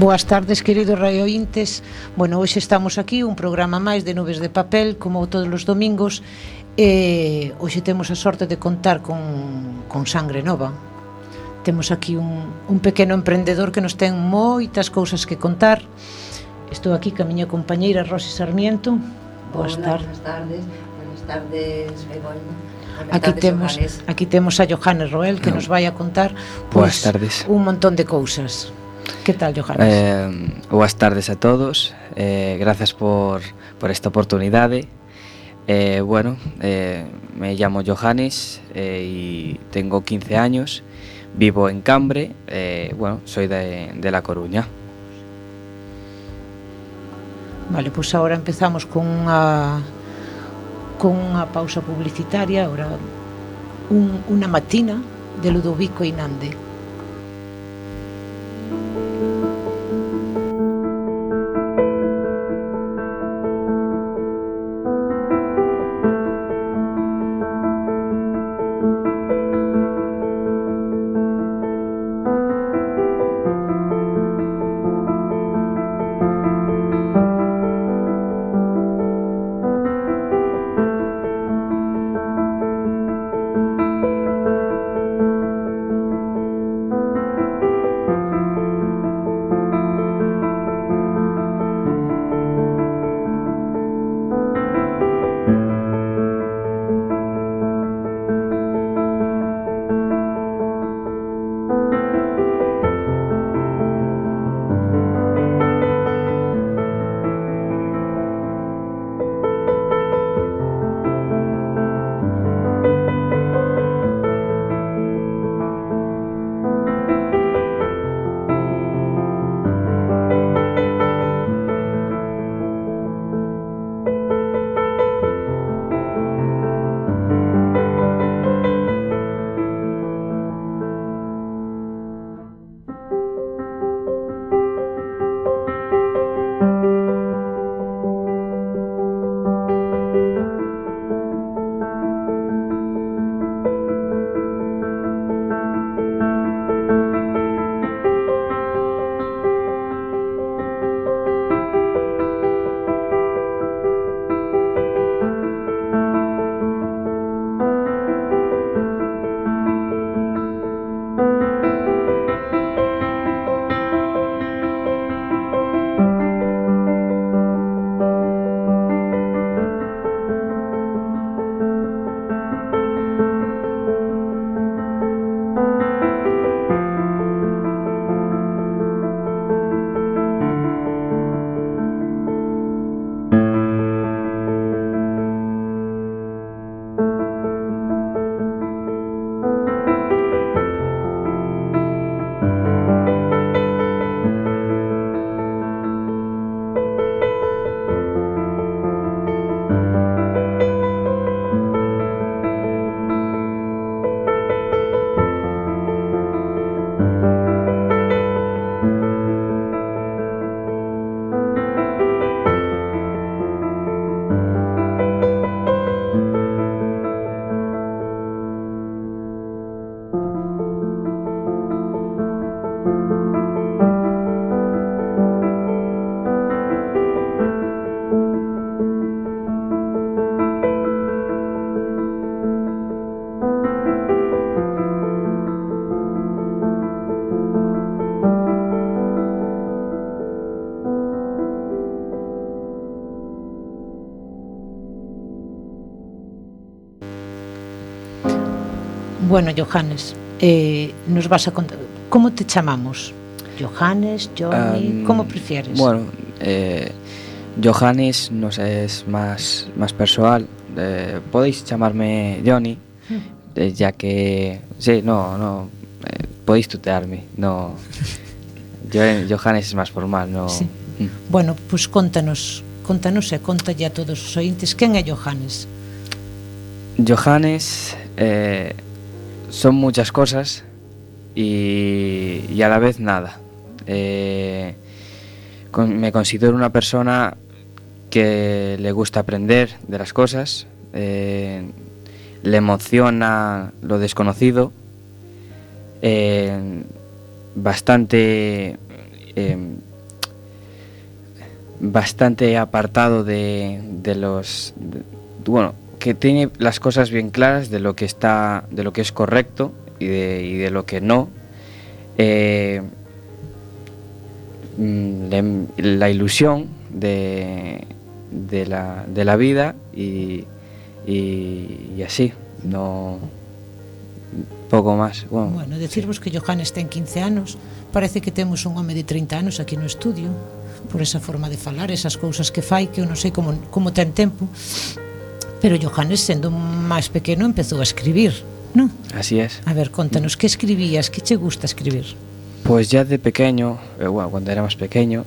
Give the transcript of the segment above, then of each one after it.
Boas tardes, queridos radiointes. Bueno, hoxe estamos aquí, un programa máis de Nubes de Papel, como todos os domingos. E hoxe temos a sorte de contar con, con Sangre Nova. Temos aquí un, un pequeno emprendedor que nos ten moitas cousas que contar. Estou aquí ca miña compañeira Rosi Sarmiento. Boas Hola, tardes. Boas tardes. Boas tardes, Begoña aquí temos aquí temos a Johannes Roel que no. nos vai a contar pois, pues, un montón de cousas. Que tal, Johannes? Eh, boas tardes a todos. Eh, gracias por, por esta oportunidade. Eh, bueno, me llamo Johannes y tengo 15 años. Vivo en Cambre. Bueno, soy de, de La Coruña. Vale, pues ahora empezamos con unha con unha pausa publicitaria, ahora un, unha matina de Ludovico Inande. Bueno, Johannes, eh, nos vas a contar. ¿Cómo te chamamos? Johannes, Johnny, um, ¿cómo prefieres? Bueno, eh, Johannes nos es más, más personal. Eh, podéis llamarme Johnny, eh, ya que. Sí, no, no. Podéis tutearme. No. Yo, Johannes es más formal, no. Sí. Mm. Bueno, pues contanos, contanos e conta ya a todos os ointes quen é Johannes. Johannes eh, son muchas cosas y, a la vez nada. Eh, me considero una persona que le gusta aprender de las cosas, eh, le emociona lo desconocido, eh, bastante bastante apartado de, de los... bueno, que tiene las cosas bien claras de lo que está, de lo que es correcto y de, y de lo que no. Eh, mm, la ilusión de, de, la, de la vida y, y, y así, no pouco máis. Bueno, bueno decirvos sí. que Johannes ten 15 anos, parece que temos un home de 30 anos aquí no estudio, por esa forma de falar, esas cousas que fai, que eu non sei como, como ten tempo, pero Johannes, sendo máis pequeno, empezou a escribir, non? Así es. A ver, contanos, que escribías, que che gusta escribir? Pues ya de pequeño, eh, bueno, cuando era más pequeño,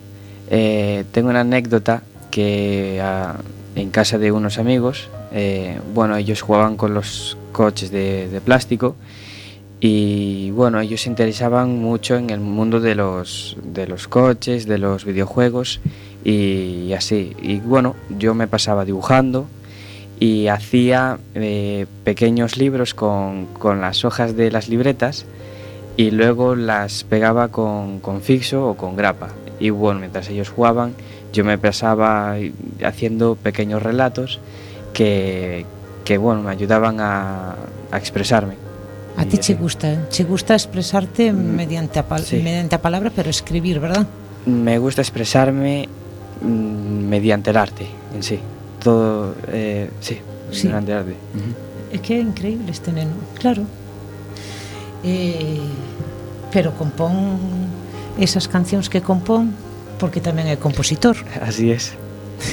eh, tengo una anécdota que a, en casa de unos amigos, eh, bueno, ellos jugaban con los coches de, de plástico y bueno, ellos se interesaban mucho en el mundo de los, de los coches, de los videojuegos y así. Y bueno, yo me pasaba dibujando y hacía eh, pequeños libros con, con, las hojas de las libretas y luego las pegaba con, con fixo o con grapa. Y bueno, mientras ellos jugaban, yo me pasaba haciendo pequeños relatos que, que bueno, me ayudaban a, a expresarme. A ti che gusta, che gusta expresarte mm, mediante a, sí. mediante a palabra, pero escribir, ¿verdad? Me gusta expresarme mm, mediante el arte en sí. todo, eh, sí, sí. grande arte. Uh -huh. É que é increíble este neno, claro. Eh, pero compón esas cancións que compón porque tamén é compositor. Así es.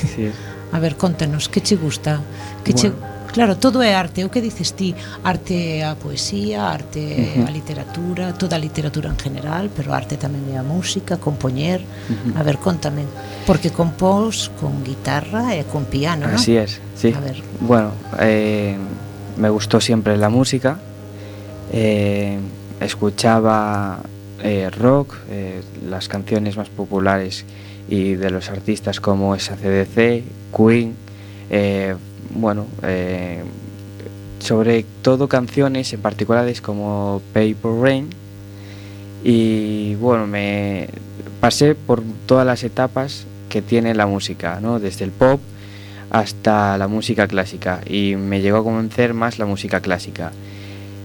Así es. A ver, contanos, que che gusta? Que bueno. che Claro, todo é arte. O que dices ti? Arte a poesía, arte uh -huh. a literatura, toda a literatura en general, pero arte tamén é a música, compoñer. Uh -huh. A ver, contame. Porque compós con guitarra e con piano, ¿no? Así es, sí. A ver. Bueno, eh, me gustó siempre la música. Eh, escuchaba eh, rock, eh, las canciones más populares y de los artistas como SACDC, Queen, eh, bueno, eh, sobre todo canciones en particulares como Paper Rain y bueno, me pasé por todas las etapas que tiene la música, ¿no? desde el pop hasta la música clásica y me llegó a convencer más la música clásica.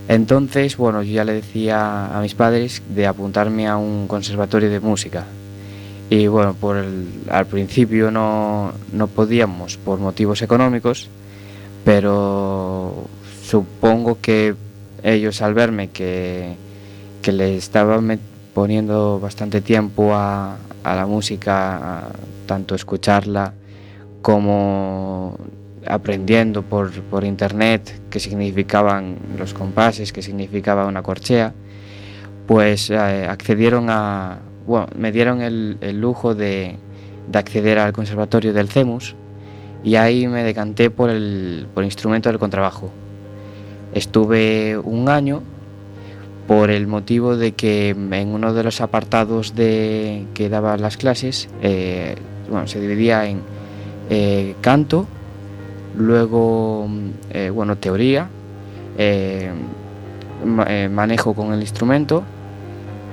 Entonces, bueno, yo ya le decía a mis padres de apuntarme a un conservatorio de música. Y bueno, por el, al principio no, no podíamos por motivos económicos, pero supongo que ellos al verme que, que le estaba poniendo bastante tiempo a, a la música, tanto escucharla como aprendiendo por, por internet qué significaban los compases, qué significaba una corchea, pues eh, accedieron a, me dieron el, lujo de, de acceder al conservatorio del CEMUS y ahí me decanté por el, instrumento del contrabajo. Estuve un año por el motivo de que en uno de los apartados de, que daba las clases eh, bueno, se dividía en eh, canto, luego eh, bueno, teoría, manejo con el instrumento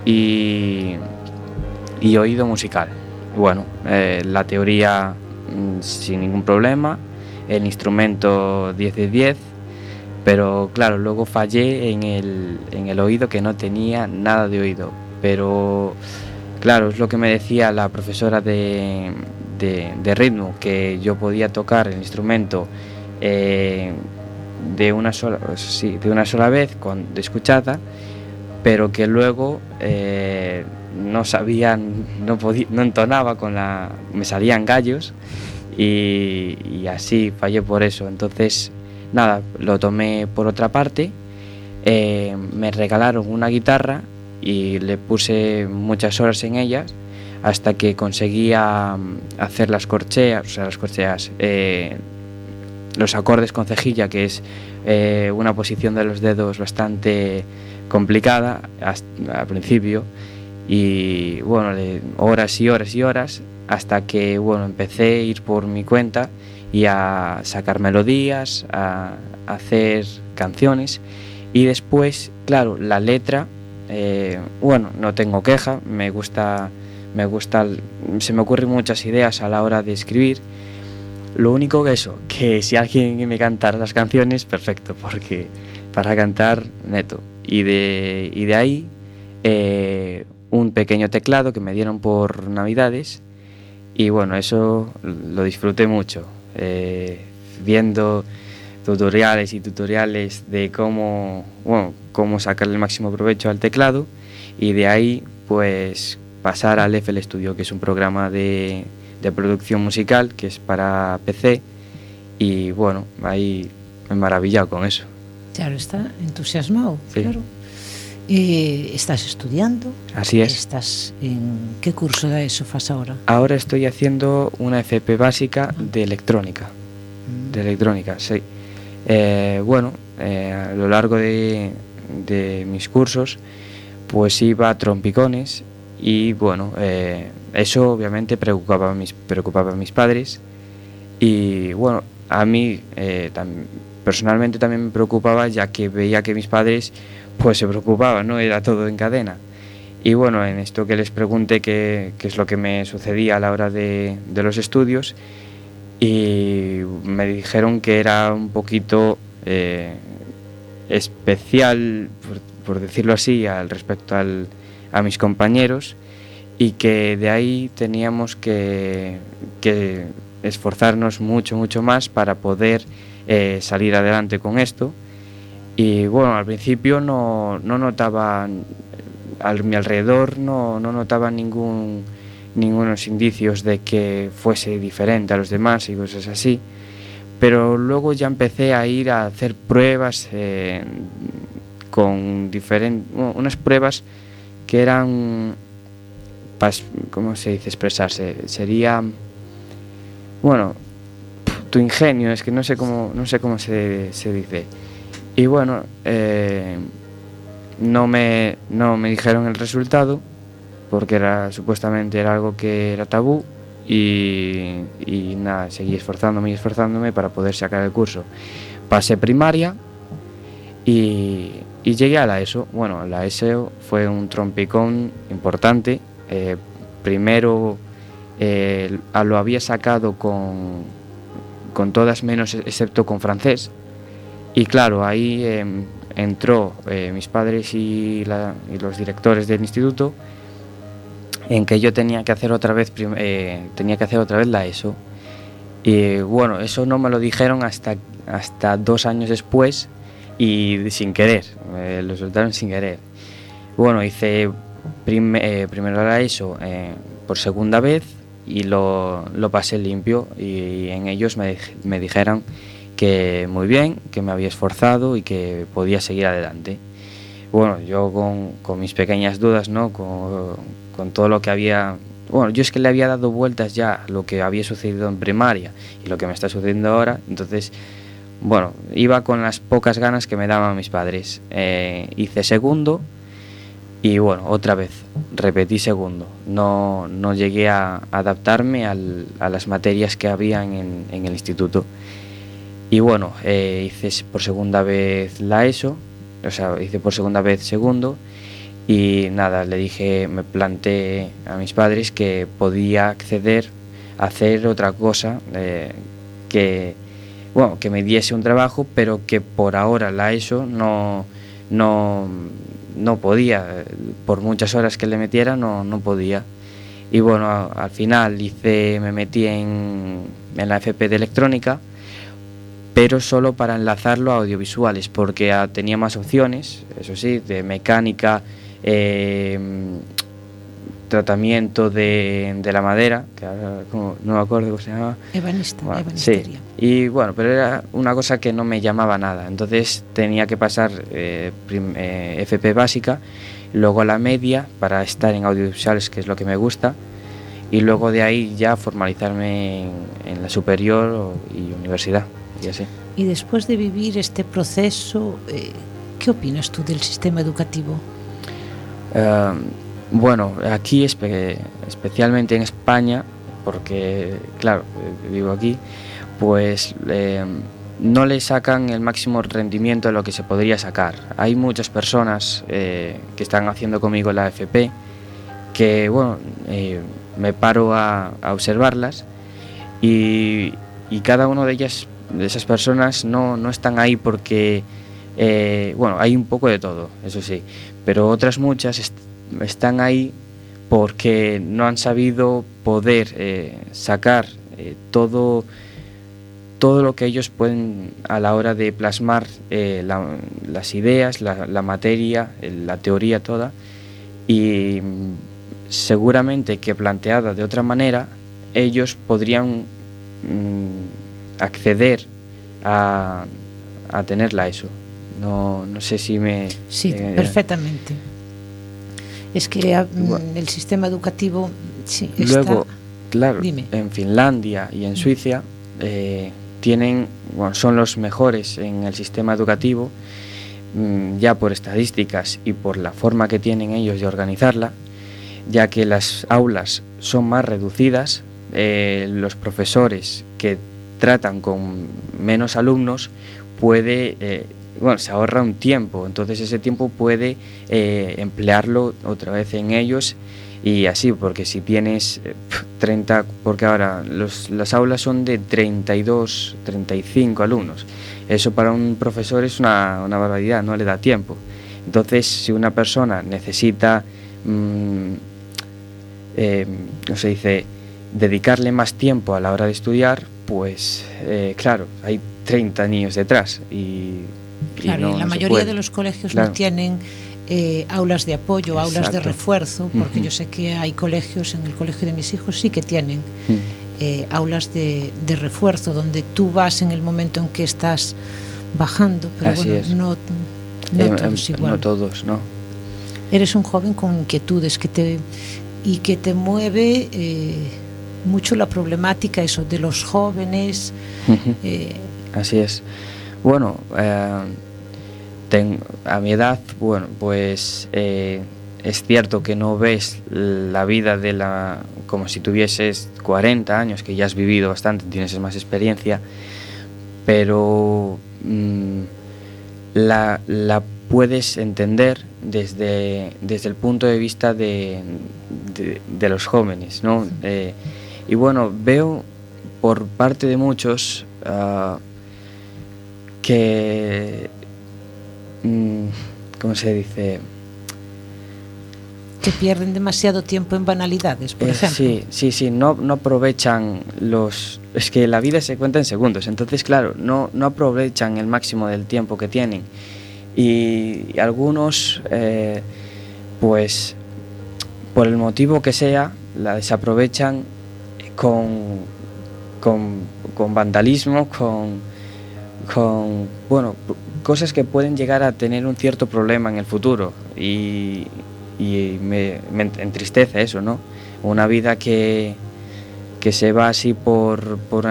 y, y oído musical. Bueno, eh, la teoría Mm, sin ningún problema, el instrumento 10 de 10, pero claro, luego fallé en el, en el oído que no tenía nada de oído, pero claro, es lo que me decía la profesora de, de, ritmo, que yo podía tocar el instrumento eh, de, una sola, sí, de una sola vez, con, de escuchada, pero que luego eh, no sabía, no, podía, no entonaba con la... me salían gallos y, así fallé por eso. Entonces, nada, lo tomé por otra parte, eh, me regalaron una guitarra y le puse muchas horas en ella hasta que conseguía mm, hacer las corcheas, o sea, las corcheas, eh, los acordes con cejilla, que es una posición de los dedos bastante complicada al principio y bueno, horas y horas y horas hasta que bueno, empecé a ir por mi cuenta y a sacar melodías, a, hacer canciones y después, claro, la letra, eh, bueno, no tengo queja, me gusta me gusta, se me ocurren muchas ideas a la hora de escribir. Lo único que eso, que si alguien me cantara las canciones, perfecto, porque para cantar neto. Y de, y de ahí eh, un pequeño teclado que me dieron por Navidades y bueno, eso lo disfruté mucho, eh, viendo tutoriales y tutoriales de cómo, bueno, cómo el máximo provecho al teclado y de ahí pues pasar al FL Studio, que es un programa de, de producción musical que es para PC y bueno, ahí me he maravillado con eso. Claro, está entusiasmado, sí. claro. Eh, ¿Estás estudiando? Así es. ¿Estás en qué curso de eso fas ahora? Ahora estoy haciendo una FP básica de electrónica. Mm. De electrónica, sí. Eh, bueno, eh, a lo largo de, de, mis cursos, pues iba a trompicones y bueno, eh, eso obviamente preocupaba a, mis, preocupaba a mis padres y bueno, a mí eh, personalmente también me preocupaba ya que veía que mis padres pues se preocupaban, ¿no? Era todo en cadena. Y bueno, en esto que les pregunté qué, qué es lo que me sucedía a la hora de, de, los estudios y me dijeron que era un poquito eh, especial, por, por, decirlo así, al respecto al, a mis compañeros y que de ahí teníamos que, que esforzarnos mucho, mucho más para poder eh, salir adelante con esto. Y bueno, al principio no, no notaba, a mi alrededor no, no notaba ningún, ningunos indicios de que fuese diferente a los demás y cosas así. Pero luego ya empecé a ir a hacer pruebas eh, con diferentes, unas pruebas que eran, ¿cómo se dice expresarse? Sería, bueno, tu ingenio, es que no sé cómo, no sé cómo se, dice. Y bueno, eh, no, me, no me dijeron el resultado, porque era, supuestamente era algo que era tabú, y, nada, seguí esforzándome y esforzándome para poder sacar el curso. Pasé primaria y, y llegué a la ESO. Bueno, la ESO fue un trompicón importante. Eh, primero eh, lo había sacado con, con todas menos excepto con francés. Y claro, ahí eh, entró eh, mis padres y, la, y, los directores del instituto en que yo tenía que hacer otra vez eh, tenía que hacer otra vez la ESO. Y bueno, eso no me lo dijeron hasta, hasta dos años después y sin querer, eh, lo soltaron sin querer. Bueno, hice prim eh, primero la ESO por segunda vez y lo, lo pasé limpio y en ellos me, me, dijeron que muy bien, que me había esforzado y que podía seguir adelante. Bueno, yo con, con mis pequeñas dudas, ¿no? Con, con, todo lo que había... Bueno, yo es que le había dado vueltas ya lo que había sucedido en primaria y lo que me está sucediendo ahora, entonces, bueno, iba con las pocas ganas que me daban mis padres. Eh, hice segundo, y bueno, otra vez, repetí segundo. No, no llegué a adaptarme al, a las materias que habían en, en el instituto. Y bueno, eh, hice por segunda vez la ESO, o sea, hice por segunda vez segundo. Y nada, le dije, me planteé a mis padres que podía acceder a hacer otra cosa eh, que, bueno, que me diese un trabajo, pero que por ahora la ESO no, no no podía, por muchas horas que le metiera no, no podía. Y bueno, al final hice, me metí en, en, la FP de electrónica, pero solo para enlazarlo a audiovisuales, porque tenía más opciones, eso sí, de mecánica, eh, tratamiento de, de, la madera, que ahora como, no me acuerdo cómo se llamaba. Ebanista, bueno, sí. Y bueno, pero era una cosa que no me llamaba nada. Entonces tenía que pasar eh, prim, eh, FP básica, luego la media para estar en audiovisuales, que es lo que me gusta, y luego de ahí ya formalizarme en, en la superior y universidad, y así. Y después de vivir este proceso, eh, ¿qué opinas tú del sistema educativo? Uh, Bueno, aquí espe especialmente en España, porque claro, vivo aquí, pues eh, no le sacan el máximo rendimiento de lo que se podría sacar. Hay muchas personas eh, que están haciendo conmigo la FP que bueno, eh, me paro a, observarlas y, cada una de ellas, de esas personas, no, no están ahí porque, eh, bueno, hay un poco de todo, eso sí, pero otras muchas están ahí porque no han sabido poder eh, sacar todo todo lo que ellos pueden a la hora de plasmar las ideas, la, la materia, la teoría toda, y seguramente que planteada de otra manera, ellos podrían mm, acceder a, a, tenerla eso. No, no sé si me... Sí, eh, perfectamente. Es que mm, el sistema educativo... Sí, luego, claro, en Finlandia y en Suiza eh, tienen, son los mejores en el sistema educativo, mm, ya por estadísticas y por la forma que tienen ellos de organizarla, ya que las aulas son más reducidas, eh, los profesores que tratan con menos alumnos puede, eh, bueno, se ahorra un tiempo, entonces ese tiempo puede eh, emplearlo otra vez en ellos y así, porque si tienes 30, porque ahora las aulas son de 32, 35 alumnos, eso para un profesor es una, barbaridad, no le da tiempo. Entonces, si una persona necesita mm, eh, se dice, dedicarle más tiempo a la hora de estudiar, pues eh, claro, hay 30 niños detrás y, claro, y, la mayoría de los colegios no tienen eh, aulas de apoyo, aulas de refuerzo, porque yo sé que hay colegios, en el colegio de mis hijos sí que tienen mm. aulas de, refuerzo, donde tú vas en el momento en que estás bajando, pero bueno, no, no todos igual. No todos, ¿no? Eres un joven con inquietudes que te y que te mueve eh, mucho la problemática eso de los jóvenes. Eh, Así es. Bueno, eh, a mi edad, bueno, pues es cierto que no ves la vida de la como si tuvieses 40 años, que ya has vivido bastante, tienes más experiencia, pero mm, la, la puedes entender desde, desde el punto de vista de, de, los jóvenes. ¿no? Eh, y bueno, veo por parte de muchos uh, que, mm, ¿cómo se dice? Que pierden demasiado tiempo en banalidades, por eh, ejemplo. Sí, sí, sí, no, no aprovechan los... Es que la vida se cuenta en segundos, entonces claro, no, no aprovechan el máximo del tiempo que tienen y, algunos eh, pues por el motivo que sea la desaprovechan con, con, vandalismo, con, con bueno, cosas que pueden llegar a tener un cierto problema en el futuro y, y me, entristece eso, ¿no? Una vida que, que se va así por, por,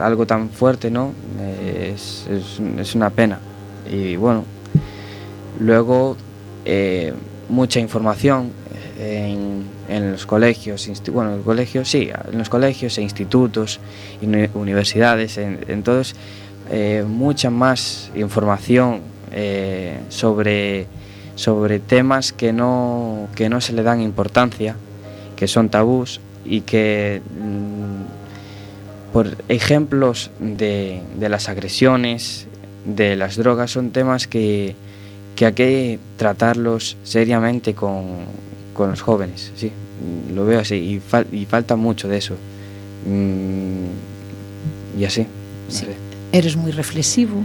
algo tan fuerte, ¿no? es, es una pena y bueno, luego eh, mucha información en, en, los colegios, bueno, en colegios, sí, en los colegios e institutos, universidades, en, en todos, eh, mucha más información eh, sobre, sobre temas que no, que no se le dan importancia, que son tabús y que mm, por ejemplos de, de las agresiones de las drogas son temas que, que hay que tratarlos seriamente con, con, los jóvenes, sí, lo veo así, y, y falta mucho de eso. Mm, y así. Eres muy reflexivo.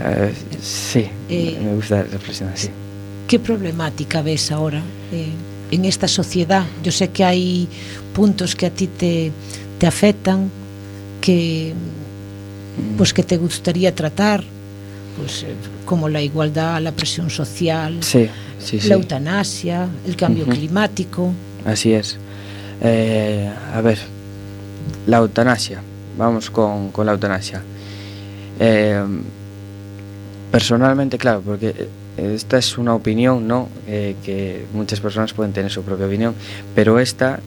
Eh, sí, eh, me gusta reflexionar, sí. ¿Qué problemática ves ahora eh, en esta sociedad? Yo sé que hay puntos que a ti te, te afectan, que, pues, que te gustaría tratar, pues, eh, como la igualdad, la presión social, la eutanasia, el cambio climático. Así es. Eh, a ver, la eutanasia. Vamos con, la eutanasia. Eh, personalmente, claro, porque esta es una opinión, ¿no? que muchas personas pueden tener su propia opinión, pero esta,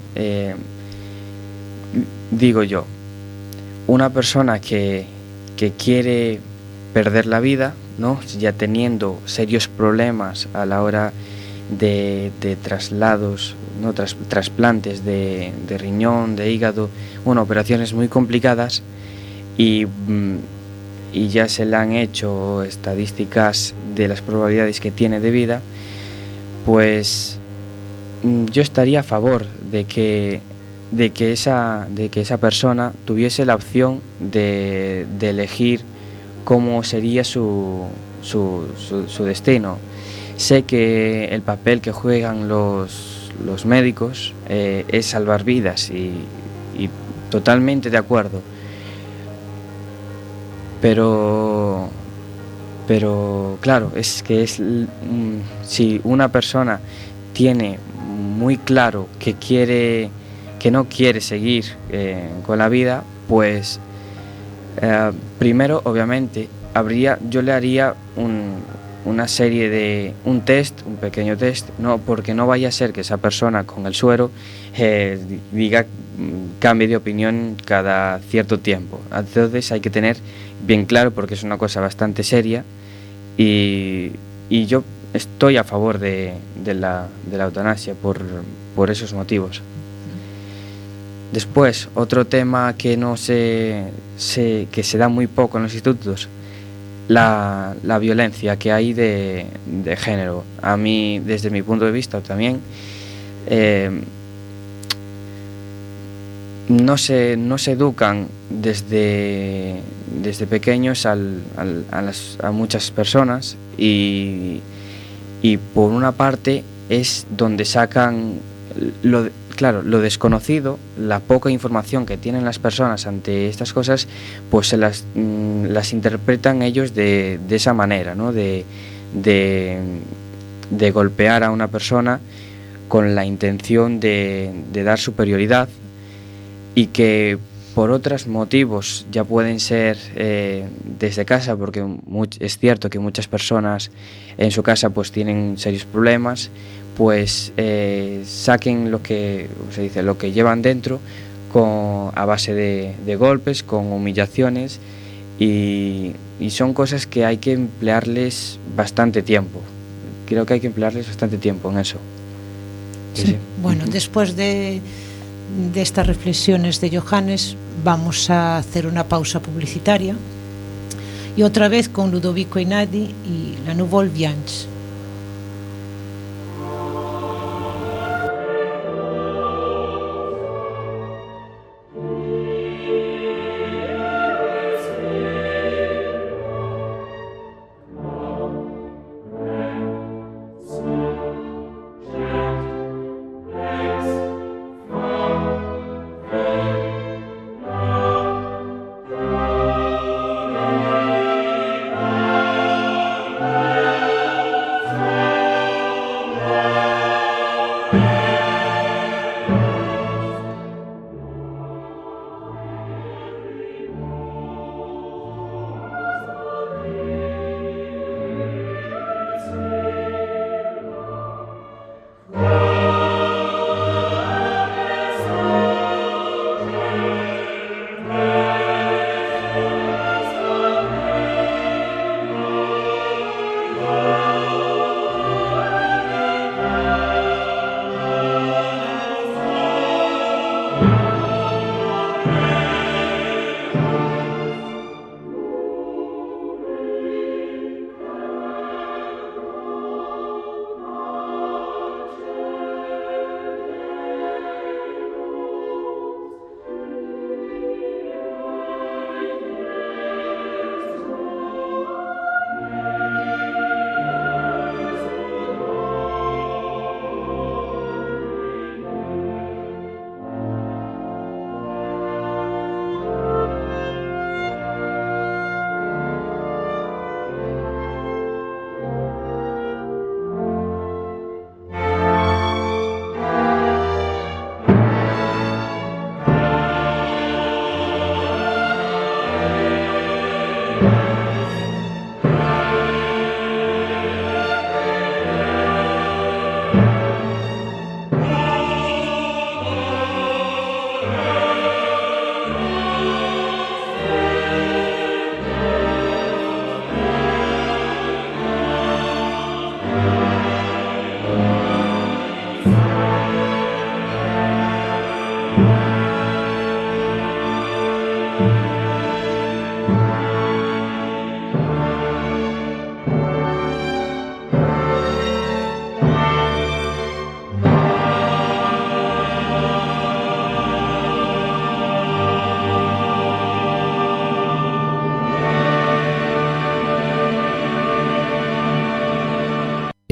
digo yo, una persona que, que quiere perder la vida, ¿no? ya teniendo serios problemas a la hora de, traslados ¿no? Tras, trasplantes de, riñón, de hígado, bueno, operaciones muy complicadas y, mm, y ya se le han hecho estadísticas de las probabilidades que tiene de vida, pues mm, yo estaría a favor de que, de que, esa, de que esa persona tuviese la opción de elegir cómo sería su, su, su, destino Sé que el papel que juegan los, los médicos eh, es salvar vidas y, y, totalmente de acuerdo. Pero, pero claro, es que es mm, si una persona tiene muy claro que quiere que no quiere seguir eh, con la vida, pues eh, primero obviamente habría yo le haría un, una serie de un test, un pequeño test, no porque no vaya a ser que esa persona con el suero eh, diga mm, cambie de opinión cada cierto tiempo. Entonces hay que tener bien claro porque es una cosa bastante seria y, yo estoy a favor de, la, de la, eutanasia por, esos motivos. Después, otro tema que no se, que se da muy poco en los institutos la, la violencia que hay de, de, género. A mí, desde mi punto de vista también, eh, no, se, no se educan desde, desde pequeños a, a, muchas personas y, y por una parte es donde sacan lo, claro, lo desconocido, la poca información que tienen las personas ante estas cosas, pues se las, mm, interpretan ellos de, de esa manera, ¿no? De, de, de, golpear a una persona con la intención de, de dar superioridad y que por otros motivos ya pueden ser eh, desde casa, porque es cierto que muchas personas en su casa pues tienen serios problemas, pues eh, saquen lo que se dice lo que llevan dentro con, a base de, de golpes, con humillaciones y, y, son cosas que hay que emplearles bastante tiempo. Creo que hay que emplearles bastante tiempo en eso. Sí. Sí. Bueno, después de, de estas reflexiones de Johannes, vamos a hacer una pausa publicitaria y otra vez con Ludovico Inadi y la Nouvelle Viange.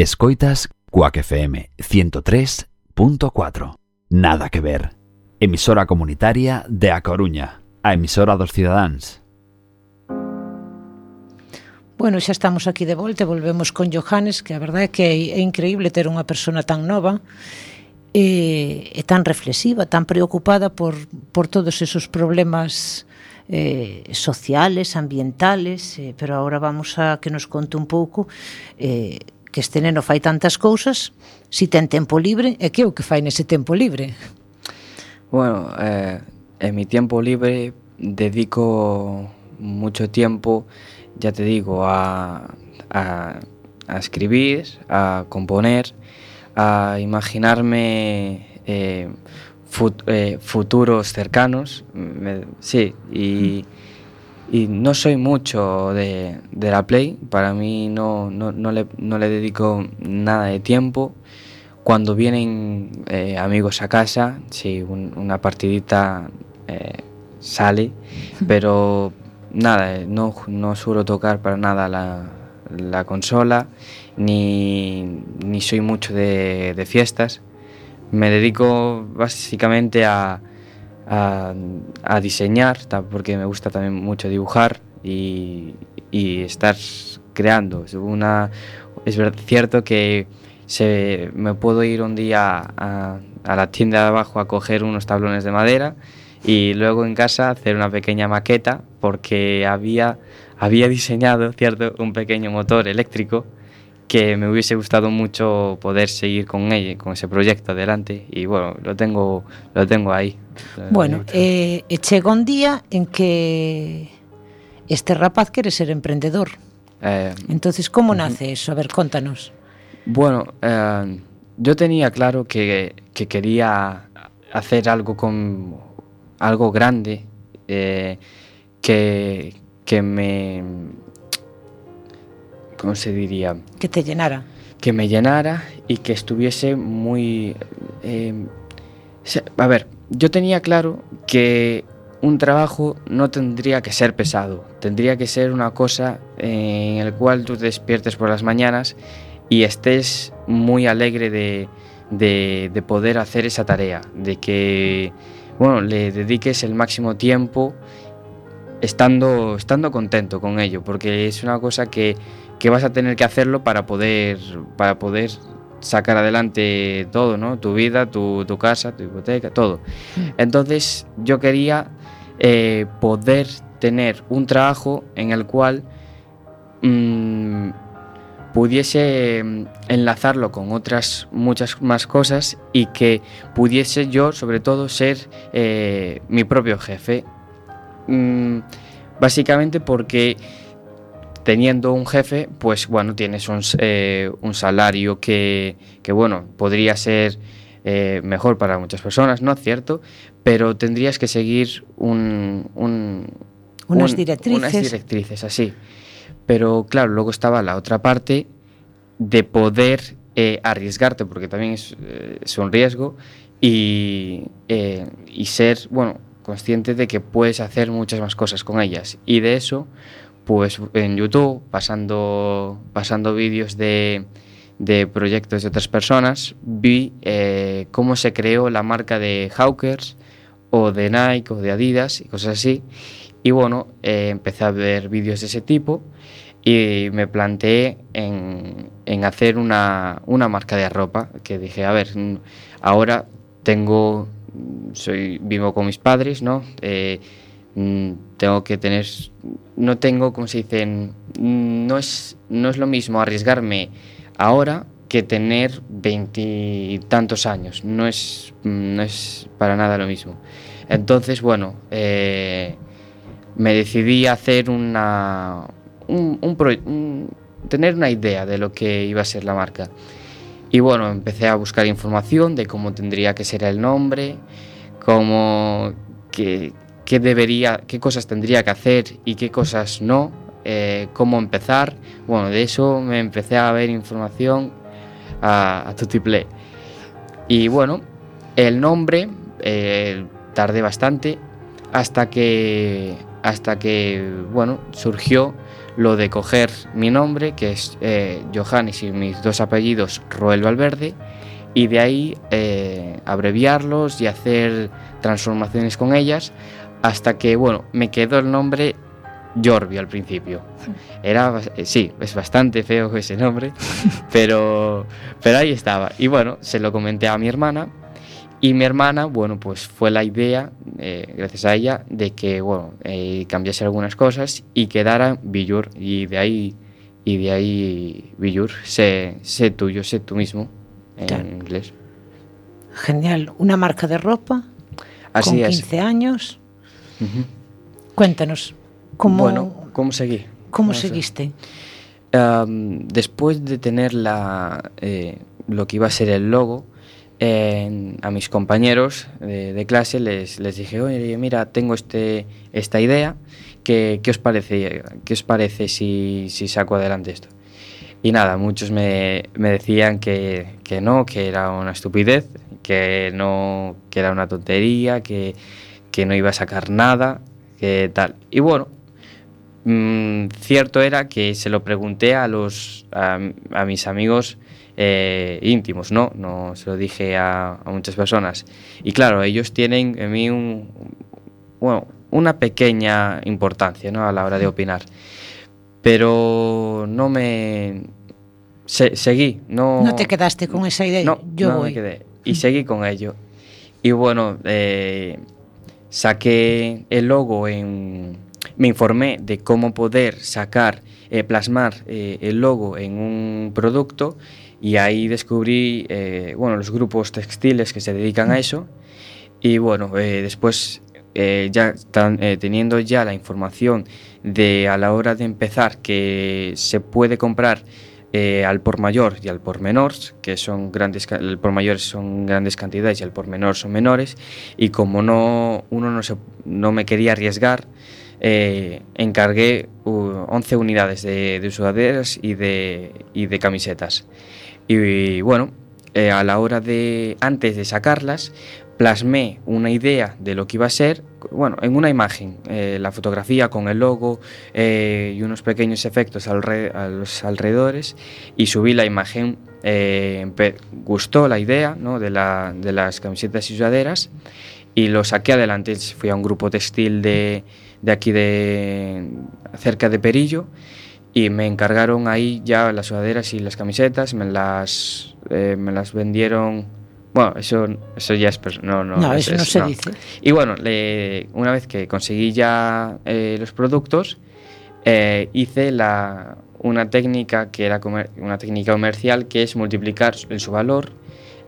Escoitas Cuac FM 103.4. Nada que ver. Emisora comunitaria de A Coruña, a emisora dos cidadáns. Bueno, xa estamos aquí de volta, volvemos con Johannes, que a verdade é que é increíble ter unha persona tan nova e, e tan reflexiva, tan preocupada por, por todos esos problemas eh, sociales, ambientales, eh, pero agora vamos a que nos conte un pouco eh, que este neno fai tantas cousas, si ten tempo libre, e que é o que fai nese tempo libre? Bueno, eh, en mi tiempo libre dedico mucho tiempo, ya te digo, a, a, a escribir, a componer, a imaginarme eh, fut, eh, futuros cercanos, me, sí, y... Mm y no soy mucho de, de la Play, para mí no, no, no, le, no, le, dedico nada de tiempo. Cuando vienen eh, amigos a casa, sí, un, una partidita eh, sale, pero nada, eh, no, no suelo tocar para nada la, la consola, ni, ni, soy mucho de, de fiestas. Me dedico básicamente a, a, a, diseñar, porque me gusta también mucho dibujar y, y estar creando. Es, una, es cierto que se, me puedo ir un día a, a, la tienda de abajo a coger unos tablones de madera y luego en casa hacer una pequeña maqueta porque había, había diseñado cierto un pequeño motor eléctrico que me hubiese gustado mucho poder seguir con ella, con ese proyecto adelante y bueno, lo tengo, lo tengo ahí. Bueno, eh, chega un día en que este rapaz quiere ser emprendedor. Eh, Entonces, ¿cómo nace eso? A ver, contanos. Bueno, eh, yo tenía claro que, que, quería hacer algo con algo grande eh, que, que me ¿cómo se diría? Que te llenara. Que me llenara y que estuviese muy... Eh, a ver, yo tenía claro que un trabajo no tendría que ser pesado, tendría que ser una cosa en el cual tú te despiertes por las mañanas y estés muy alegre de, de, de poder hacer esa tarea, de que bueno, le dediques el máximo tiempo estando, estando contento con ello, porque es una cosa que que vas a tener que hacerlo para poder, para poder sacar adelante todo, ¿no? Tu vida, tu, tu casa, tu hipoteca, todo. Mm. Entonces yo quería eh, poder tener un trabajo en el cual mmm, pudiese mm, enlazarlo con otras muchas más cosas y que pudiese yo sobre todo ser eh, mi propio jefe. Mm, básicamente porque teniendo un jefe, pues bueno, tienes un, eh, un salario que, que, bueno, podría ser eh, mejor para muchas personas, ¿no? Cierto, pero tendrías que seguir un, un, unas, directrices. unas directrices, así. Pero claro, luego estaba la otra parte de poder eh, arriesgarte, porque también es, es un riesgo, y, y ser, bueno, consciente de que puedes hacer muchas más cosas con ellas. Y de eso, pues en YouTube, pasando, pasando vídeos de, de proyectos de otras personas, vi eh, cómo se creó la marca de Hawkers o de Nike o de Adidas y cosas así. Y bueno, eh, empecé a ver vídeos de ese tipo y me planteé en, en hacer una, una, marca de ropa que dije, a ver, ahora tengo, soy, vivo con mis padres, ¿no? Eh, tengo que tener, no tengo, como se dice, no es, no es lo mismo arriesgarme ahora que tener veintitantos años, no es, no es para nada lo mismo. Entonces, bueno, eh, me decidí a hacer una, un, un, un, tener una idea de lo que iba a ser la marca. Y bueno, empecé a buscar información de cómo tendría que ser el nombre, cómo, que, qué debería, qué cosas tendría que hacer y qué cosas no, eh, cómo empezar. Bueno, de eso me empecé a ver información a, a Tutiplay. Y bueno, el nombre eh, tardé bastante hasta que hasta que bueno surgió lo de coger mi nombre que es eh, Johannes y mis dos apellidos Roel Valverde y de ahí abreviarlos y hacer transformaciones con ellas hasta que bueno me quedó el nombre Jorbi al principio era sí es bastante feo ese nombre pero pero ahí estaba y bueno se lo comenté a mi hermana y mi hermana, bueno, pues fue la idea, eh, gracias a ella, de que, bueno, eh, cambiase algunas cosas y quedara Villur. Y de ahí, y de ahí Villur, sé, sé tuyo, sé tú mismo, en Claro. inglés. Genial. Una marca de ropa Así con es. 15 años. Ujú. Cuéntanos, ¿cómo, Bueno, ¿cómo seguí? cómo No seguiste? Am, después de tener la, eh, lo que iba a ser el logo, eh, a mis compañeros de, de clase les, les dije, oye, mira, tengo este, esta idea, ¿qué, qué os parece, qué os parece si, si saco adelante esto? Y nada, muchos me, me decían que, que no, que era una estupidez, que no, que era una tontería, que, que no iba a sacar nada, que tal. Y bueno, mm, cierto era que se lo pregunté a los a, a mis amigos eh, íntimos, ¿no? No se lo dije a, a muchas personas. Y claro, ellos tienen en mí un, bueno, una pequeña importancia, ¿no? A la hora de opinar. Pero no me se- seguí, no No te quedaste con esa idea. no, Yo no me voy. quedé. Y seguí con ello. Y bueno, eh, saqué el logo en... Me informé de cómo poder sacar, eh, plasmar eh, el logo en un producto y ahí descubrí, eh, bueno, los grupos textiles que se dedican a eso. Y bueno, después ya tan- teniendo ya la información de a la hora de empezar que se puede comprar eh, al por mayor y al por menor, que son grandes, el por mayor son grandes cantidades y el por menor son menores, y como no uno no, se, no me quería arriesgar, eh, encargué uh, 11 unidades de, de sudaderas y de, y de camisetas. Y, bueno, eh, a la hora de, antes de sacarlas, plasmé una idea de lo que iba a ser, bueno, en una imagen, eh, la fotografía con el logo eh, y unos pequeños efectos alre- a los alrededores y subí la imagen. eh, gustó la idea ¿no? de, la- de las camisetas y sudaderas y lo saqué adelante. Fui a un grupo textil de, de aquí de cerca de Perillo y me encargaron ahí ya las sudaderas y las camisetas, me las, eh, me las vendieron. Bueno, eso, eso ya es. No, no, No, es- eso no se dice. y bueno, le- una vez que conseguí ya eh, los productos, eh, hice la, una técnica que era comer- una técnica comercial que es multiplicar en su valor,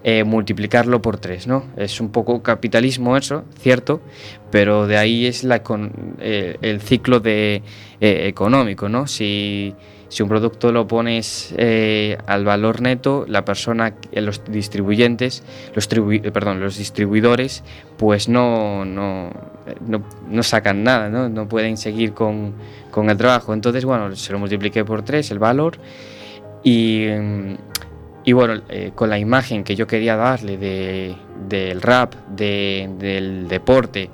eh, multiplicarlo por tres, ¿no? Es un poco capitalismo eso, cierto, pero de ahí es la econ- eh, el ciclo de, económico, ¿no? Si, si un producto lo pones eh, al valor neto, la persona, eh, los distribuyentes, los, eh, perdón, los distribuidores, pues no, no, no, no sacan nada, ¿no? no pueden seguir con, con el trabajo. Entonces, bueno, se lo multipliqué por tres el valor y, mm, y bueno, con la imagen que yo quería darle de, del rap, de- del deporte,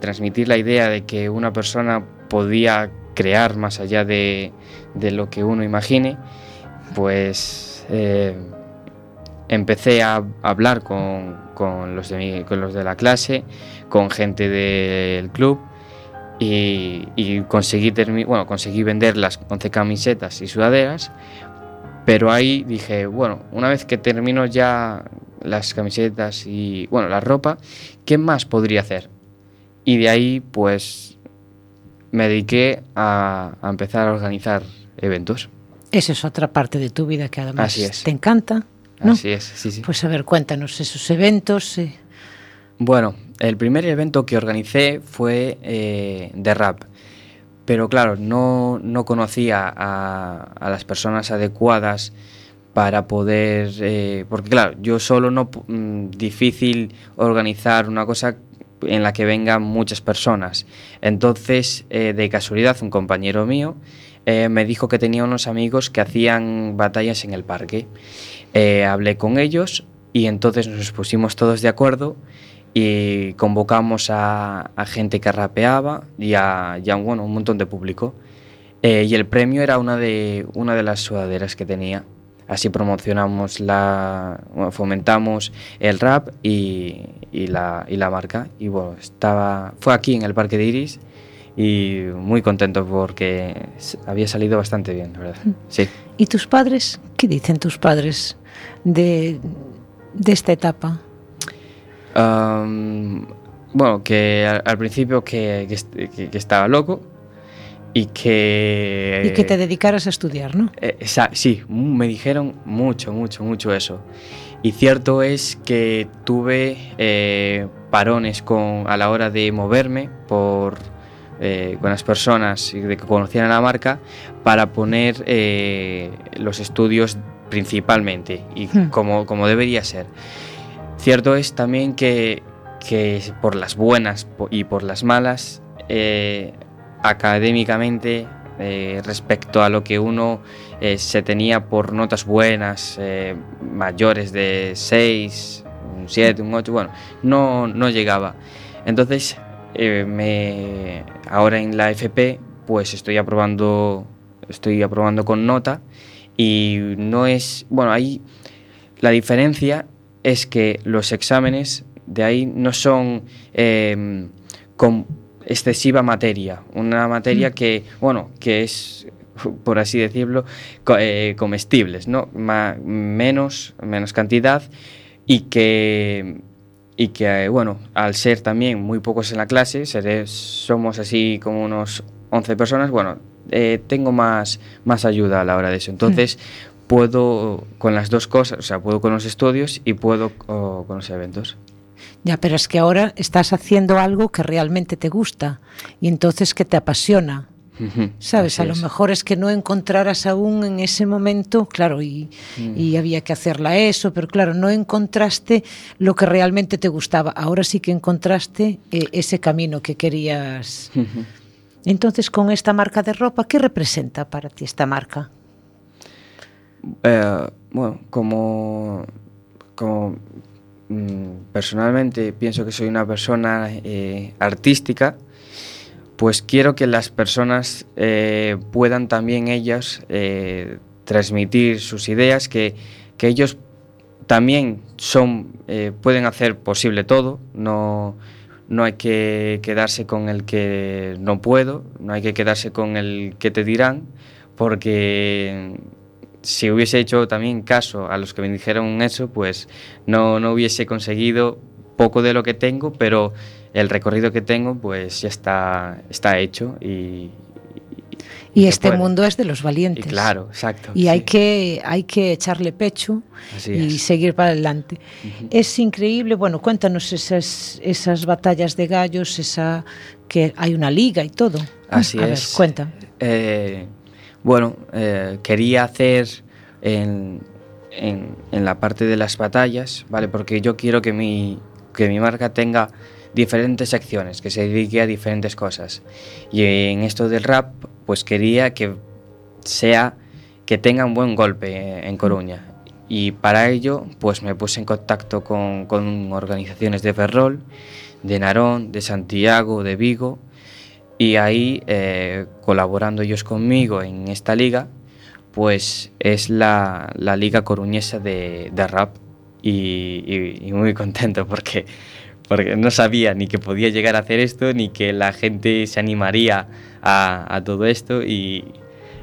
transmitir la idea de que una persona podía crear más allá de, lo que uno imagine, pues eh, empecé a hablar con, los de la clase, con gente del club y, y conseguí, bueno, conseguí vender las 11 camisetas y sudaderas, pero ahí dije, bueno, una vez que termino ya las camisetas y, bueno, la ropa, ¿qué más podría hacer? Y de ahí, pues, me dediqué a, a empezar a organizar eventos. Esa es otra parte de tu vida que además Así es. te encanta. ¿no? Así es, sí, sí. Pues a ver, cuéntanos esos eventos. eh, Bueno, el primer evento que organicé fue eh, de rap, pero claro, no, no conocía a, a las personas adecuadas para poder, eh, porque claro, yo solo no, mm, difícil organizar una cosa en la que vengan muchas personas. Entonces, eh, de casualidad, un compañero mío eh, me dijo que tenía unos amigos que hacían batallas en el parque. Eh, hablé con ellos y entonces nos pusimos todos de acuerdo y convocamos a, gente que rapeaba y a, y a, un montón de público. Y el premio era una de, una de las sudaderas que tenía. Así promocionamos la, bueno, fomentamos el rap y, y, la, y la marca. Y bueno, estaba, fue aquí en el Parque de Iris y muy contento porque había salido bastante bien, la verdad. Sí. ¿Y tus padres? ¿Qué dicen tus padres de, de esta etapa? Um, bueno, que al, al principio que, que, que, estaba loco y que... Y que te dedicaras a estudiar, ¿no? Eh, esa, sí, me dijeron mucho, mucho, mucho eso. Y cierto es que tuve eh, parones con, a la hora de moverme por, eh, con las personas de que conocían la marca para poner eh, los estudios principalmente y Hmm. como, como debería ser. Cierto es también que, que por las buenas y por las malas, eh, académicamente, eh, respecto a lo que uno eh, se tenía por notas buenas, eh, mayores de 6, un 7, un 8, bueno, no, no llegaba. Entonces, me, ahora en la FP, pues estoy aprobando, estoy aprobando con nota y no es, bueno, ahí la diferencia es que los exámenes de ahí no son con excesiva materia, una materia que, bueno, que es, por así decirlo, eh, comestibles, ¿no? Ma- menos, menos cantidad y que, y que, eh, bueno, al ser también muy pocos en la clase, seré- somos así como unos 11 personas, bueno, eh, tengo más, más ayuda a la hora de eso. Entonces, puedo con las dos cosas, o sea, puedo con los estudios y puedo oh, con los eventos. Ya, pero es que ahora estás haciendo algo que realmente te gusta y entonces que te apasiona. ¿Sabes? así A lo es. mejor es que no encontraras aún en ese momento, claro, y, Mm. y había que hacerla eso, pero claro, no encontraste lo que realmente te gustaba. Ahora sí que encontraste eh, ese camino que querías. Entonces, con esta marca de ropa, ¿qué representa para ti esta marca? Eh, bueno, como, como personalmente pienso que soy una persona eh, artística, pues quiero que las personas eh, puedan también ellas eh, transmitir sus ideas, que, que ellos también son, pueden hacer posible todo, no, no hay que quedarse con el que no puedo, no hay que quedarse con el que te dirán, porque si hubiese hecho también caso a los que me dijeron eso, pues no, no hubiese conseguido poco de lo que tengo, pero el recorrido que tengo pues ya está, está hecho y... Y este puede. mundo es de los Y valientes. claro, exacto. Y hay, sí, que, hay que echarle pecho así y es. seguir para adelante. Ujú. Es increíble, bueno, cuéntanos esas, esas batallas de gallos, esa que hay una liga y todo. Así A ver, es. cuenta. Eh, bueno, eh, quería hacer en, la parte de las batallas, ¿vale? Porque yo quiero que mi, que mi marca tenga diferentes secciones, que se dedique a diferentes cosas. Y en esto del rap, pues quería que sea, que tenga un buen golpe en Coruña. Y para ello, pues me puse en contacto con, con organizaciones de Ferrol, de Narón, de Santiago, de Vigo, y ahí, eh, colaborando ellos conmigo en esta liga, pues es la, la liga coruñesa de, de rap. Y, y- y muy contento porque, porque no sabía ni que podía llegar a hacer esto, ni que la gente se animaría a, a todo esto. Y,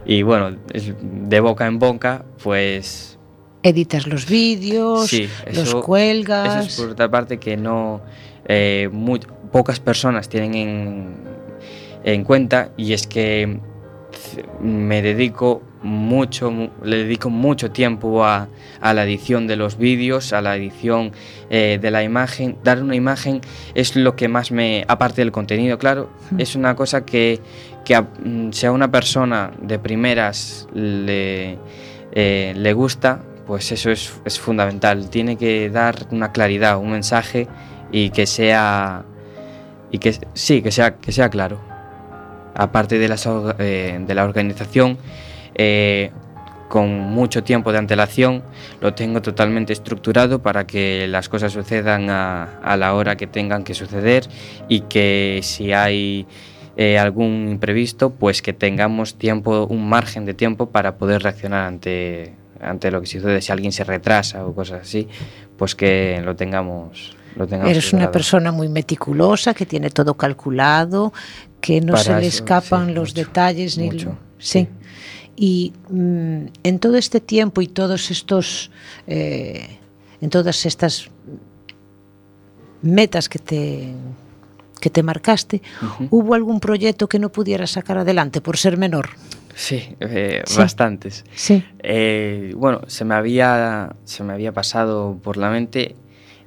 y bueno, de boca en boca, pues Editas los vídeos, Sí, los cuelgas. Eso es por otra parte que no eh, muy, pocas personas tienen en, en cuenta y es que c- me dedico mucho, mu- le dedico mucho tiempo a, a la edición de los vídeos, a la edición eh, de la imagen. Dar una imagen es lo que más me, aparte del contenido, claro, Mm. es una cosa que, que a, mm, si a una persona de primeras le, eh, le gusta, pues eso es, es fundamental. Tiene que dar una claridad, un mensaje y que sea y que sí, que sea, que sea claro. Aparte de, las, eh, de la organización, eh, con mucho tiempo de antelación, lo tengo totalmente estructurado para que las cosas sucedan a, a la hora que tengan que suceder y que si hay eh, algún imprevisto, pues que tengamos tiempo, un margen de tiempo para poder reaccionar ante, ante lo que sucede, si alguien se retrasa o cosas así, pues que lo tengamos. Lo tengamos Eres una persona muy meticulosa, que tiene todo calculado, que no se le escapan sí, los mucho, detalles ni mucho, sí. Y mm, en todo este tiempo y todos estos, eh, en todas estas metas que te que te marcaste. ¿hubo algún proyecto que no pudieras sacar adelante por ser menor? Sí, eh, Sí. bastantes. Sí. Eh, bueno, se me había, se me había pasado por la mente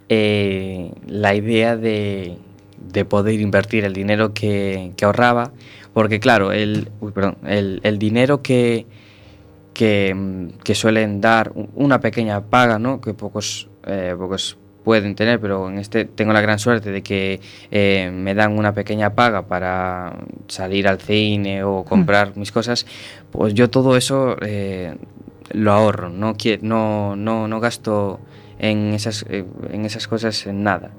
la idea de, de poder invertir el dinero que, que ahorraba, porque claro, el, uy, perdón, el, el dinero que, que, mm, que suelen dar, una pequeña paga, ¿no? que pocos, eh, pocos pueden tener, pero en este tengo la gran suerte de que eh, me dan una pequeña paga para salir al cine o comprar mis cosas, pues yo todo eso eh, lo ahorro, no, no, no, no gasto en esas, en esas cosas en nada.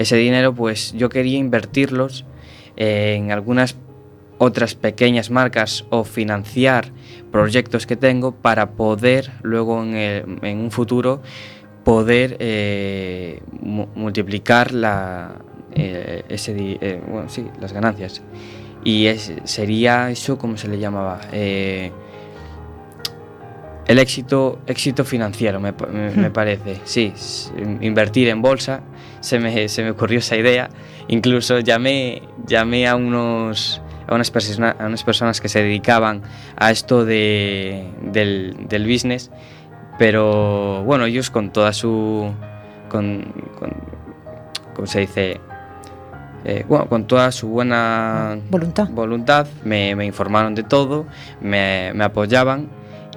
Ese dinero pues yo quería invertirlos en algunas otras pequeñas marcas o financiar proyectos que tengo para poder luego en, un futuro poder eh, mu- multiplicar eh, ese, eh, bueno, sí, las ganancias. Y es- sería eso, ¿cómo se le llamaba? El éxito, éxito financiero, me, me- me parece. Sí, invertir en bolsa, se me, se me ocurrió esa idea. Incluso llamé, llamé a, unos, a, unas persona- a unas personas que se dedicaban a esto de, del, del business, pero bueno, ellos con toda su... Con, con- ¿Cómo se dice? Eh, bueno, con toda su buena Voluntad. voluntad, me, me informaron de todo, me, me apoyaban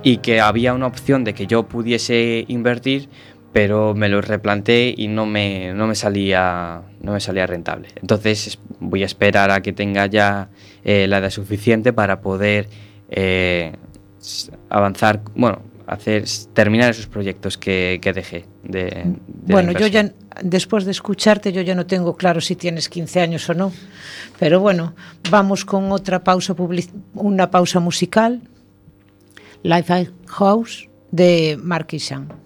y que había una opción de que yo pudiese invertir, pero me lo replanteé y no me, no me, salía, no me salía rentable. Entonces es- voy a esperar a que tenga ya eh, la edad suficiente para poder eh, avanzar, bueno, hacer, terminar esos proyectos que, que dejé. De, Bueno, yo ya, después de escucharte, yo ya no tengo claro si tienes 15 años o no. Pero bueno, vamos con otra pausa, una pausa musical. Life House de Mark Ishan.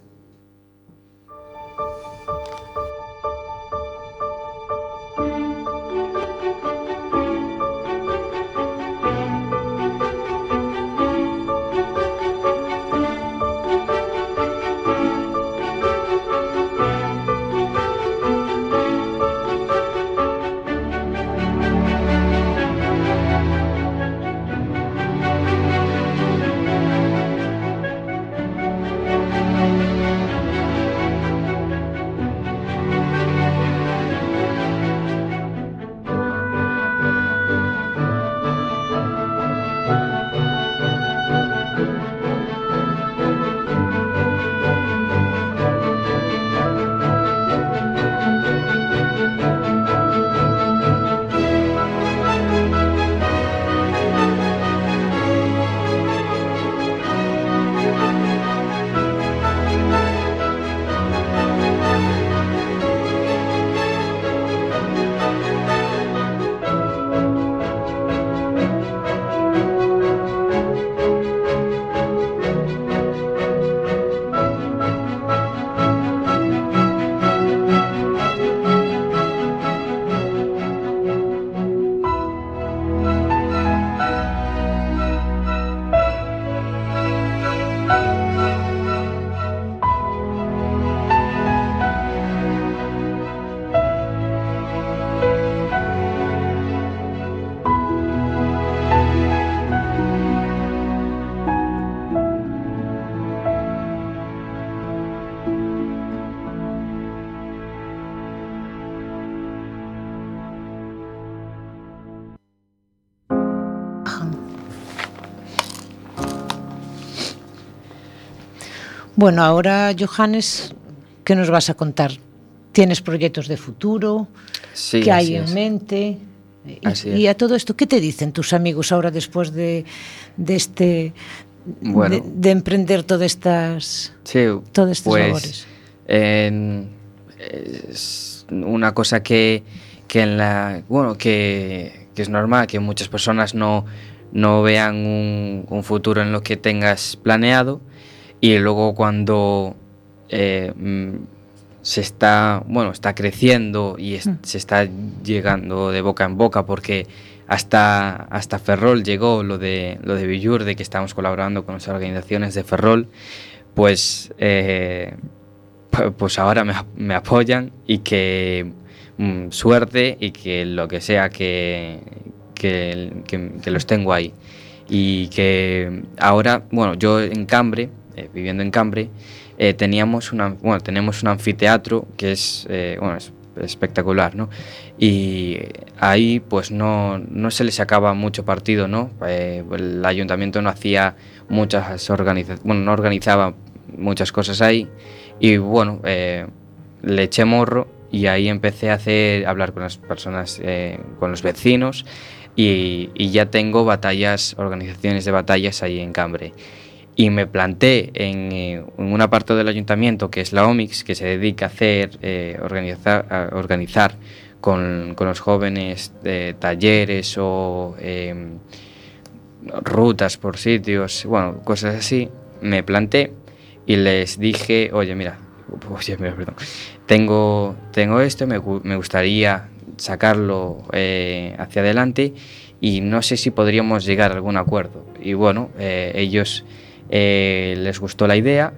Bueno, ahora, Johannes, ¿qué nos vas a contar? tienes proyectos de futuro, Sí, así hay en es. mente. Y, y a todo esto, ¿qué te dicen tus amigos ahora después de, de este Bueno. de, de emprender todas estas Sí, todas estas pues, labores? en- es una cosa que, que en la bueno que, que es normal que muchas personas no, no vean un, un futuro en lo que tengas planeado y luego cuando eh, mm, se está bueno está creciendo y es- Mm. se está llegando de boca en boca porque hasta hasta Ferrol llegó lo de lo de Villur de que estamos colaborando con las organizaciones de Ferrol pues eh, pu- pues ahora me, ap- me apoyan y que mm, suerte y que lo que sea que, que, que- que los tengo ahí y que ahora bueno yo en Cambre eh, viviendo en Cambre eh, teníamos una bueno tenemos un anfiteatro que es eh, bueno es espectacular no y ahí pues no, no se le sacaba mucho partido no Eh, el ayuntamiento no hacía muchas organizaciones bueno no organizaba muchas cosas ahí. Y bueno eh, le eché morro y ahí empecé a hacer a hablar con las personas eh, con los vecinos y, y ya tengo batallas organizaciones de batallas ahí en Cambre y me planté en, eh, en una parte del ayuntamiento que es la OMIX, que se dedica a hacer, eh, organizar, organizar con, con los jóvenes eh, talleres o eh, rutas por sitios, bueno, cosas así, me planté y les dije, oye, mira, oye, mira, perdón, tengo, tengo esto, me, me gustaría sacarlo eh, hacia adelante y no sé si podríamos llegar a algún acuerdo. Y bueno, ellos eh, les gustó la idea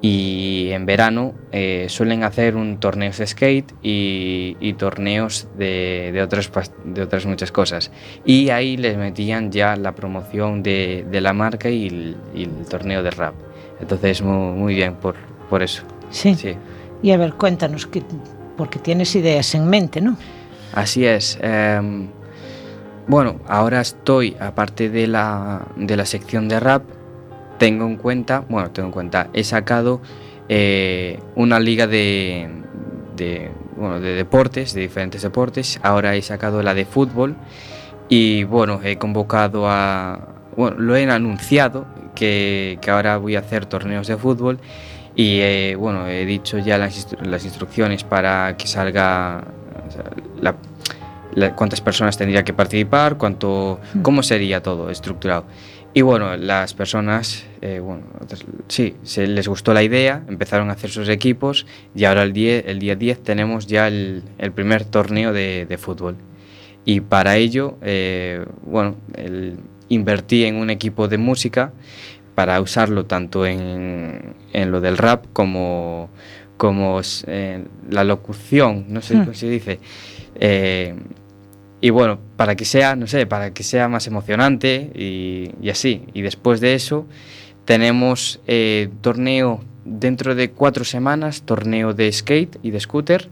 y en verano eh, suelen hacer un torneos de skate y, y torneos de, de otras, de otras muchas cosas. Y ahí les metían ya la promoción de, de la marca y el, y el torneo de rap. Entonces muy, muy bien por, por eso. Sí. Sí. Y a ver, cuéntanos, que, porque tienes ideas en mente, ¿no? Así es. em, bueno, ahora estoy, aparte de la, de la sección de rap, tengo en cuenta, bueno, tengo en cuenta, he sacado eh, una liga de, de, bueno, de deportes, de diferentes deportes. Ahora he sacado la de fútbol y bueno, he convocado a, bueno, lo he anunciado que, que ahora voy a hacer torneos de fútbol y eh, bueno, he dicho ya las, instru- las instrucciones para que salga o sea, la- la- cuántas personas tendría que participar, cuánto, cómo sería todo estructurado. Y bueno, las personas, eh, bueno, sí, se les gustó la idea, empezaron a hacer sus equipos y ahora el, 10, el día 10 tenemos ya el, el primer torneo de, de fútbol. Y para ello, eh, bueno, el- invertí en un equipo de música para usarlo tanto en, en lo del rap como, como en la locución, no sé Hmm. cómo se dice. Y bueno, para que sea, no sé, para que sea más emocionante y, y así. Y después de eso tenemos eh, torneo dentro de cuatro semanas, torneo de skate y de scooter.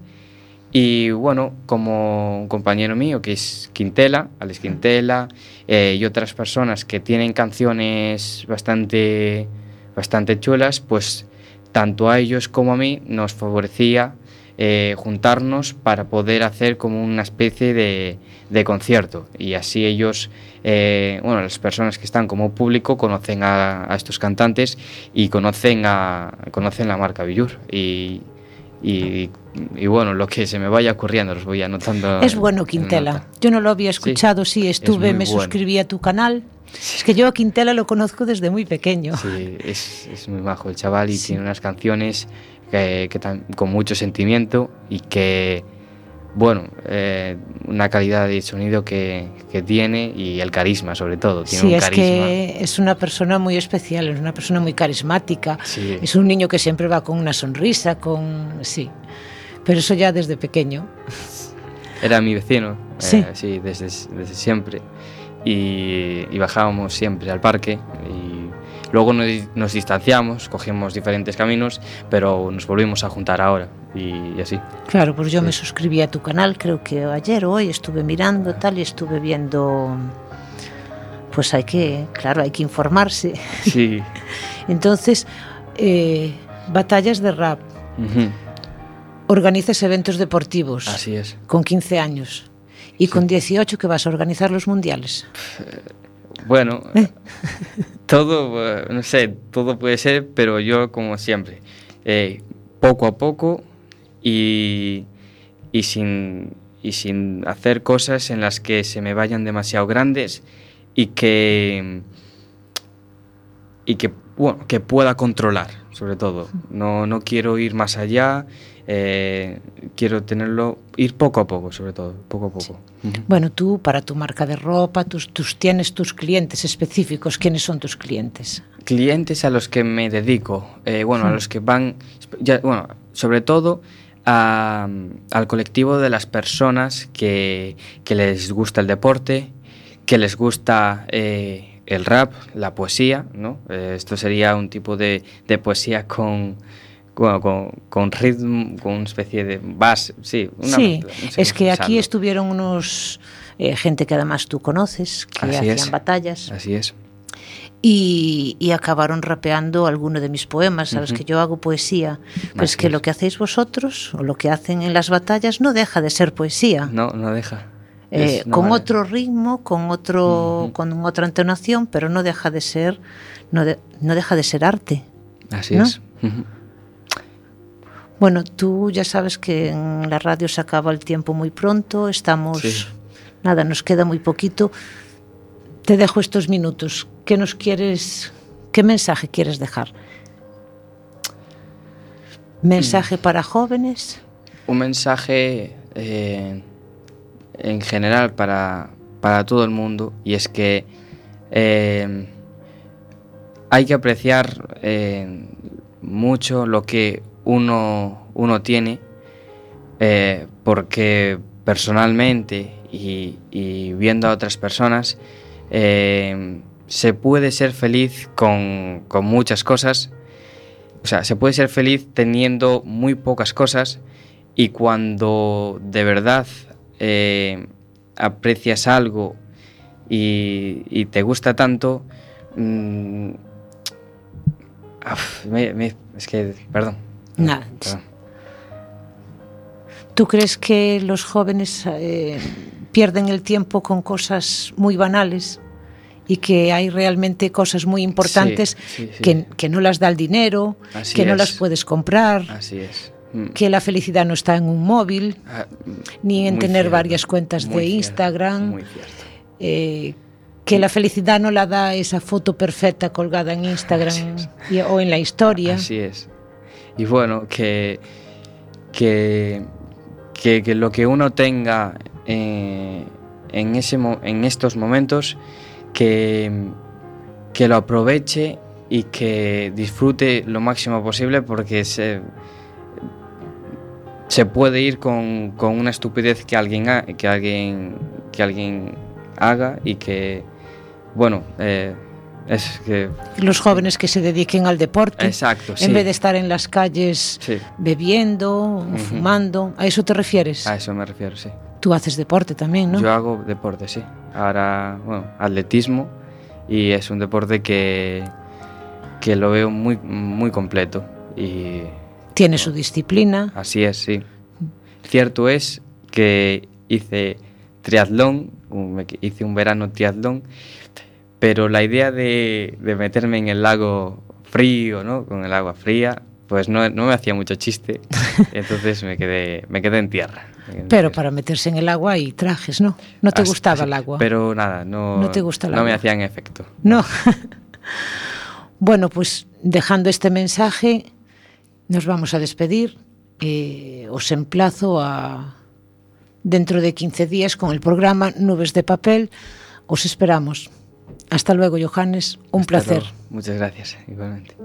Y bueno, como un compañero mío que es Quintela, Alex Quintela, eh, y otras personas que tienen canciones bastante, bastante chulas, pues tanto a ellos como a mí nos favorecía eh, juntarnos para poder hacer como una especie de, de concierto. Y así ellos, eh, bueno, las personas que están como público conocen a, a estos cantantes y conocen, a, conocen la marca Villur. Y, y, y bueno, lo que se me vaya ocurriendo los voy anotando. Es bueno en Quintela. Yo no lo había escuchado, sí, estuve, muy me bueno. suscribí a tu canal. Es que yo a Quintela lo conozco desde muy pequeño. Sí, es, es muy majo el chaval y tiene unas canciones que, que con mucho sentimiento y que, bueno, eh, una calidad de sonido que, que tiene y el carisma sobre todo. Tiene Sí, un es carisma. que es una persona muy especial, es una persona muy carismática. Sí. Es un niño que siempre va con una sonrisa, con... Sí. Pero eso ya desde pequeño. Era mi vecino, Sí. eh, sí, desde, desde siempre. Y, y bajábamos siempre al parque y luego nos, nos distanciamos, cogimos diferentes caminos, pero nos volvimos a juntar ahora y, y así. Claro, pues yo me suscribí a tu canal, creo que ayer o hoy estuve mirando tal y estuve viendo... Pues hay que, claro, hay que informarse. Sí. Entonces, eh, batallas de rap. Ujú. organizas eventos deportivos. Así es. Con 15 años. Y con 18 que vas a organizar los mundiales. Bueno, todo, eh, no sé, todo puede ser, pero yo como siempre, eh, poco a poco y, y, sin, y sin hacer cosas en las que se me vayan demasiado grandes y que, y que, bueno, que pueda controlar, sobre todo. No, no quiero ir más allá, eh, quiero tenerlo, ir poco a poco, sobre todo, poco a poco. Bueno, tú para tu marca de ropa, tus, tus, tienes tus clientes específicos. ¿Quiénes son tus clientes? clientes a los que me dedico, eh, bueno, a los que van, ya, bueno, sobre todo a- al colectivo de las personas que, que les gusta el deporte, que les gusta eh, el rap, la poesía, ¿no? Esto sería un tipo de, de poesía con, bueno, con, con ritmo, con una especie de base, sí. una sí, mezcla, es que aquí estuvieron unos eh, gente que además tú conoces, que Así hacían es. batallas Así es. y, y acabaron rapeando alguno de mis poemas. Sabes Ujú. que yo hago poesía, pues Así que es. lo que hacéis vosotros o lo que hacen en las batallas no deja de ser poesía. No, no deja. Eh, con manera- otro ritmo, con otro, con otra entonación, pero no deja de ser, no, de- no deja de ser arte. Así ¿no? es. Bueno, tú ya sabes que en la radio se acaba el tiempo muy pronto, estamos, Sí. nada, nos queda muy poquito. Te dejo estos minutos. ¿Qué nos quieres, qué mensaje quieres dejar? ¿Mensaje Mm. para jóvenes? un mensaje eh, en general para, para todo el mundo y es que eh, hay que apreciar eh, mucho lo que uno, uno tiene eh, porque personalmente y, viendo a otras personas eh, se puede ser feliz con, con muchas cosas o sea, se puede ser feliz teniendo muy pocas cosas y cuando de verdad eh, aprecias algo y, te gusta tanto, mm, es que, perdón. Nada. ¿Tú crees que los jóvenes eh, pierden el tiempo con cosas muy banales y que hay realmente cosas muy importantes Sí, sí, sí. Que, que no las da el dinero, Así que no es. las puedes comprar, Así es. Mm. que la felicidad no está en un móvil, Ah, ni en tener cierto, varias cuentas de cierto, Instagram, Muy cierto. eh, que la felicidad no la da esa foto perfecta colgada en Instagram y- o en la historia. Así es. Y bueno, que, que, que, lo que uno tenga eh, en, ese, en estos momentos, que, que lo aproveche y que disfrute lo máximo posible porque se, se puede ir con, con una estupidez que alguien, que, alguien, que alguien haga y que, bueno, eh, es que... Los jóvenes que se dediquen al deporte, Exacto, sí. en vez de estar en las calles Sí. bebiendo, o fumando, ¿a eso te refieres? A eso me refiero, sí. Tú haces deporte también, ¿no? Yo hago deporte, sí. Ahora, bueno, atletismo y es un deporte que, que lo veo muy, muy completo y Tiene su disciplina. así es, sí. Cierto es que hice triatlón, hice un verano triatlón, pero la idea de, de meterme en el lago frío, ¿no? Con el agua fría, pues no, no me hacía mucho chiste, entonces me quedé, me quedé en tierra. me quedé en Pero tierra. para meterse en el agua hay trajes, ¿no? No te gustaba el agua. Pero nada, no, No te gusta el no me hacían efecto. No. bueno, pues dejando este mensaje, nos vamos a despedir. Eh, os emplazo a dentro de 15 días con el programa Nubes de Papel. Os esperamos. Hasta luego, Johannes. Un Hasta placer. luego. Muchas gracias, igualmente.